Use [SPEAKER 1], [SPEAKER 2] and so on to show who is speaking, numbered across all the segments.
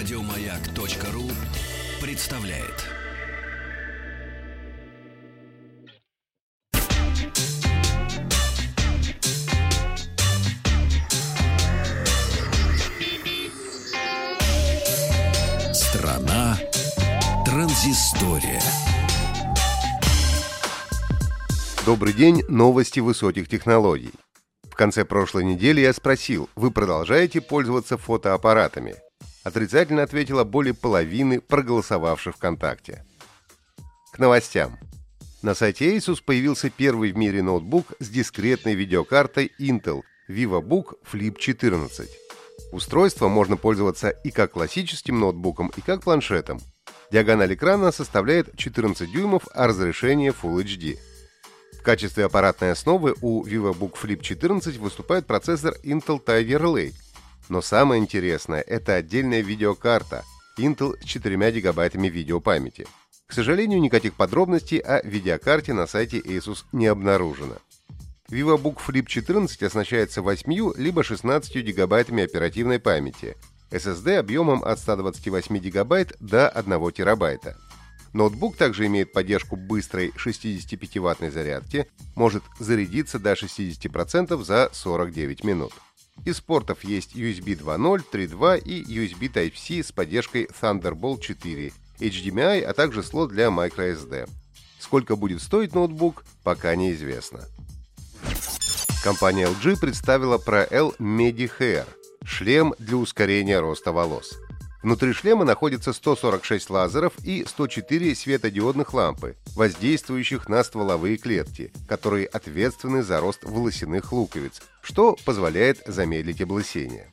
[SPEAKER 1] Радиомаяк.ру представляет. Страна транзистория.
[SPEAKER 2] Добрый день, новости высоких технологий. В конце прошлой недели я спросил, вы продолжаете пользоваться фотоаппаратами? Отрицательно ответила более половины проголосовавших ВКонтакте. К новостям. На сайте Asus появился первый в мире ноутбук с дискретной видеокартой Intel VivoBook Flip 14. Устройство можно пользоваться и как классическим ноутбуком, и как планшетом. Диагональ экрана составляет 14 дюймов, а разрешение Full HD. В качестве аппаратной основы у VivoBook Flip 14 выступает процессор Intel Tiger Lake. Но самое интересное – это отдельная видеокарта Intel с 4 гигабайтами видеопамяти. К сожалению, никаких подробностей о видеокарте на сайте Asus не обнаружено. VivoBook Flip 14 оснащается 8 либо 16 гигабайтами оперативной памяти, SSD объемом от 128 гигабайт до 1 терабайта. Ноутбук также имеет поддержку быстрой 65-ваттной зарядки, может зарядиться до 60% за 49 минут. Из портов есть USB 2.0, 3.2 и USB Type-C с поддержкой Thunderbolt 4, HDMI, а также слот для microSD. Сколько будет стоить ноутбук, пока неизвестно. Компания LG представила про L MediHair – шлем для ускорения роста волос. Внутри шлема находится 146 лазеров и 104 светодиодных лампы, воздействующих на стволовые клетки, которые ответственны за рост волосяных луковиц, что позволяет замедлить облысение.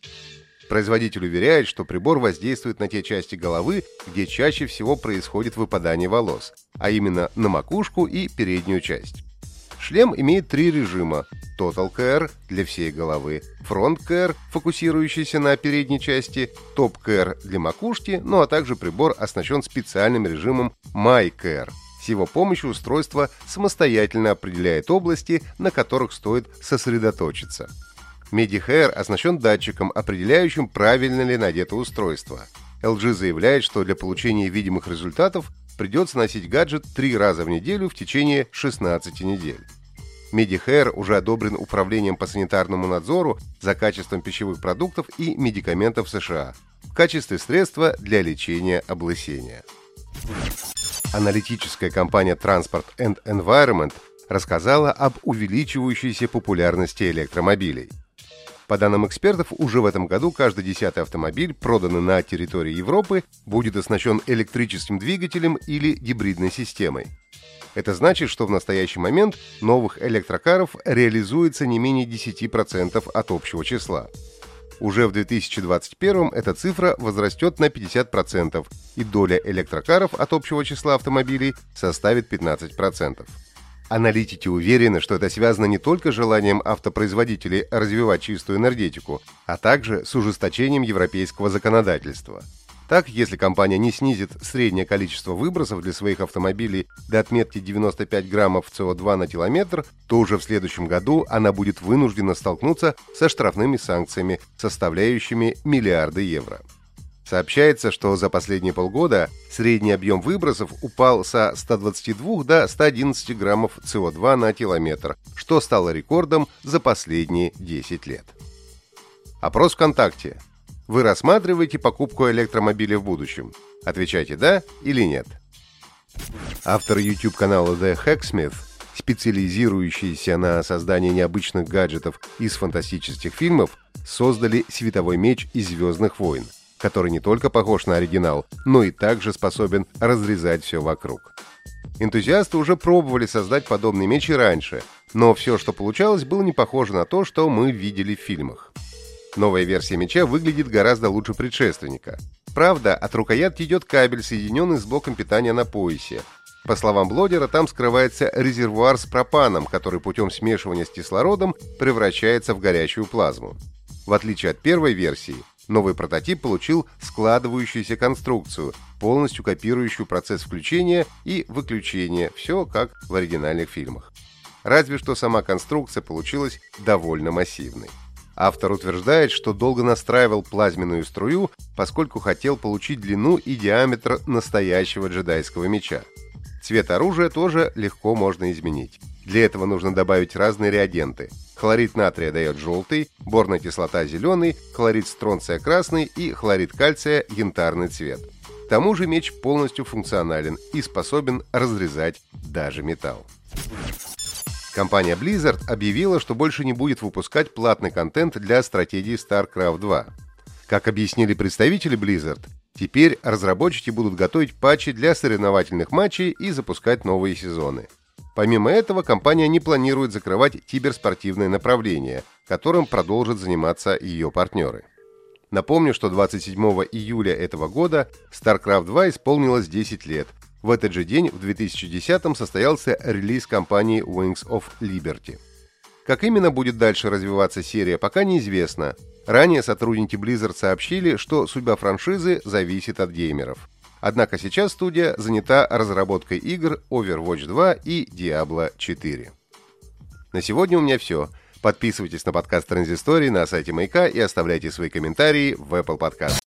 [SPEAKER 2] Производитель уверяет, что прибор воздействует на те части головы, где чаще всего происходит выпадание волос, а именно на макушку и переднюю часть. Шлем имеет три режима Total Care для всей головы, Front Care, фокусирующийся на передней части, Top Care для макушки, ну а также прибор оснащен специальным режимом My Care. С его помощью устройство самостоятельно определяет области, на которых стоит сосредоточиться. MediHair оснащен датчиком, определяющим, правильно ли надето устройство. LG заявляет, что для получения видимых результатов придется носить гаджет три раза в неделю в течение 16 недель. Медихэр уже одобрен Управлением по санитарному надзору за качеством пищевых продуктов и медикаментов США в качестве средства для лечения облысения. Аналитическая компания Transport and Environment рассказала об увеличивающейся популярности электромобилей. По данным экспертов, уже в этом году каждый десятый автомобиль, проданный на территории Европы, будет оснащен электрическим двигателем или гибридной системой. Это значит, что в настоящий момент новых электрокаров реализуется не менее 10% от общего числа. Уже в 2021 эта цифра возрастет на 50%, и доля электрокаров от общего числа автомобилей составит 15%. Аналитики уверены, что это связано не только с желанием автопроизводителей развивать чистую энергетику, а также с ужесточением европейского законодательства – так, если компания не снизит среднее количество выбросов для своих автомобилей до отметки 95 граммов СО2 на километр, то уже в следующем году она будет вынуждена столкнуться со штрафными санкциями, составляющими миллиарды евро. Сообщается, что за последние полгода средний объем выбросов упал со 122 до 111 граммов СО2 на километр, что стало рекордом за последние 10 лет. Опрос ВКонтакте. Вы рассматриваете покупку электромобиля в будущем? Отвечайте «да» или «нет». Автор YouTube-канала The Hacksmith, специализирующийся на создании необычных гаджетов из фантастических фильмов, создали световой меч из «Звездных войн», который не только похож на оригинал, но и также способен разрезать все вокруг. Энтузиасты уже пробовали создать подобный меч и раньше, но все, что получалось, было не похоже на то, что мы видели в фильмах. Новая версия меча выглядит гораздо лучше предшественника. Правда, от рукоятки идет кабель, соединенный с блоком питания на поясе. По словам блогера, там скрывается резервуар с пропаном, который путем смешивания с кислородом превращается в горячую плазму. В отличие от первой версии, новый прототип получил складывающуюся конструкцию, полностью копирующую процесс включения и выключения, все как в оригинальных фильмах. Разве что сама конструкция получилась довольно массивной. Автор утверждает, что долго настраивал плазменную струю, поскольку хотел получить длину и диаметр настоящего джедайского меча. Цвет оружия тоже легко можно изменить. Для этого нужно добавить разные реагенты. Хлорид натрия дает желтый, борная кислота зеленый, хлорид стронция красный и хлорид кальция янтарный цвет. К тому же меч полностью функционален и способен разрезать даже металл. Компания Blizzard объявила, что больше не будет выпускать платный контент для стратегии StarCraft 2. Как объяснили представители Blizzard, теперь разработчики будут готовить патчи для соревновательных матчей и запускать новые сезоны. Помимо этого, компания не планирует закрывать киберспортивное направление, которым продолжат заниматься ее партнеры. Напомню, что 27 июля этого года StarCraft 2 исполнилось 10 лет, в этот же день, в 2010-м, состоялся релиз компании Wings of Liberty. Как именно будет дальше развиваться серия, пока неизвестно. Ранее сотрудники Blizzard сообщили, что судьба франшизы зависит от геймеров. Однако сейчас студия занята разработкой игр Overwatch 2 и Diablo 4. На сегодня у меня все. Подписывайтесь на подкаст Транзистории на сайте Маяка и оставляйте свои комментарии в Apple Podcast.